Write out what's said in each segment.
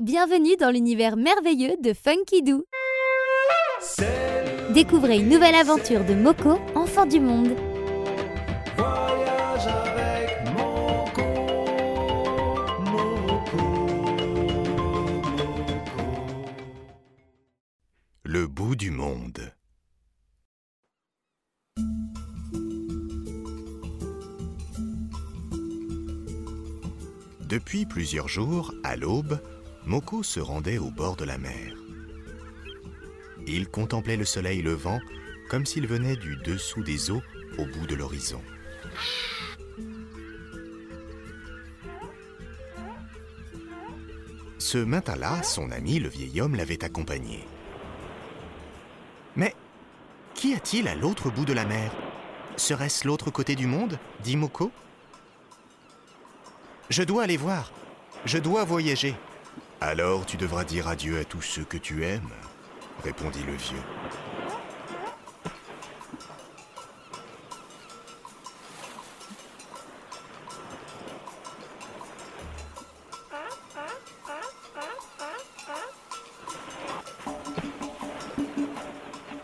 Bienvenue dans l'univers merveilleux de Funky Doo. Découvrez une nouvelle aventure de Moko, enfant du monde. Voyage avec Moko, Moko, Moko. Le bout du monde. Depuis plusieurs jours, à l'aube, Moko se rendait au bord de la mer. Il contemplait le soleil levant comme s'il venait du dessous des eaux au bout de l'horizon. Ce matin-là, son ami, le vieil homme, l'avait accompagné. Mais qu'y a-t-il à l'autre bout de la mer? Serait-ce l'autre côté du monde? dit Moko. Je dois aller voir. Je dois voyager. Alors tu devras dire adieu à tous ceux que tu aimes, répondit le vieux.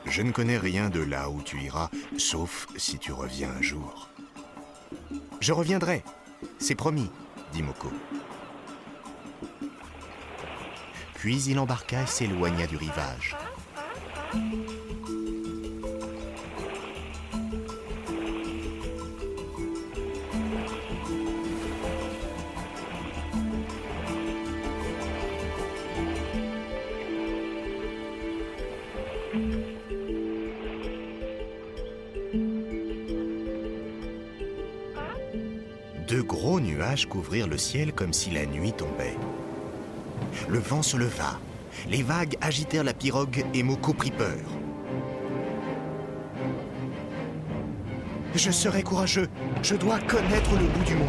Je ne connais rien de là où tu iras, sauf si tu reviens un jour. Je reviendrai, c'est promis, dit Moko. Puis il embarqua et s'éloigna du rivage. De gros nuages couvrirent le ciel comme si la nuit tombait. Le vent se leva, les vagues agitèrent la pirogue et Moko prit peur. Je serai courageux, je dois connaître le bout du monde.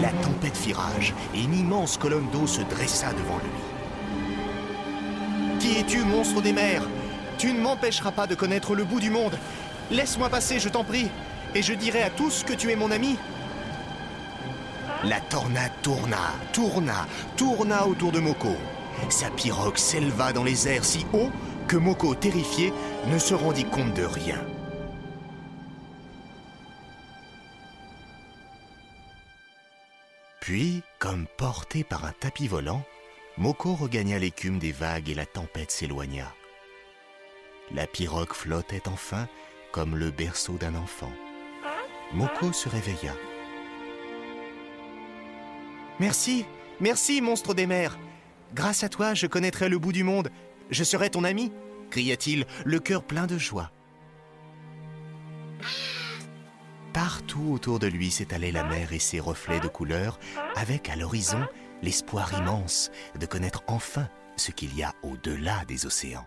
La tempête fit rage et une immense colonne d'eau se dressa devant lui. Qui es-tu, monstre des mers? Tu ne m'empêcheras pas de connaître le bout du monde. Laisse-moi passer, je t'en prie, et je dirai à tous que tu es mon ami. La tornade tourna, tourna, tourna autour de Moko. Sa pirogue s'éleva dans les airs si haut que Moko, terrifié, ne se rendit compte de rien. Puis, comme porté par un tapis volant, Moko regagna l'écume des vagues et la tempête s'éloigna. La pirogue flottait enfin comme le berceau d'un enfant. Moko se réveilla. Merci, merci, monstre des mers. Grâce à toi, je connaîtrai le bout du monde. Je serai ton ami, cria-t-il, le cœur plein de joie. Partout autour de lui s'étalait la mer et ses reflets de couleurs, avec à l'horizon l'espoir immense de connaître enfin ce qu'il y a au-delà des océans.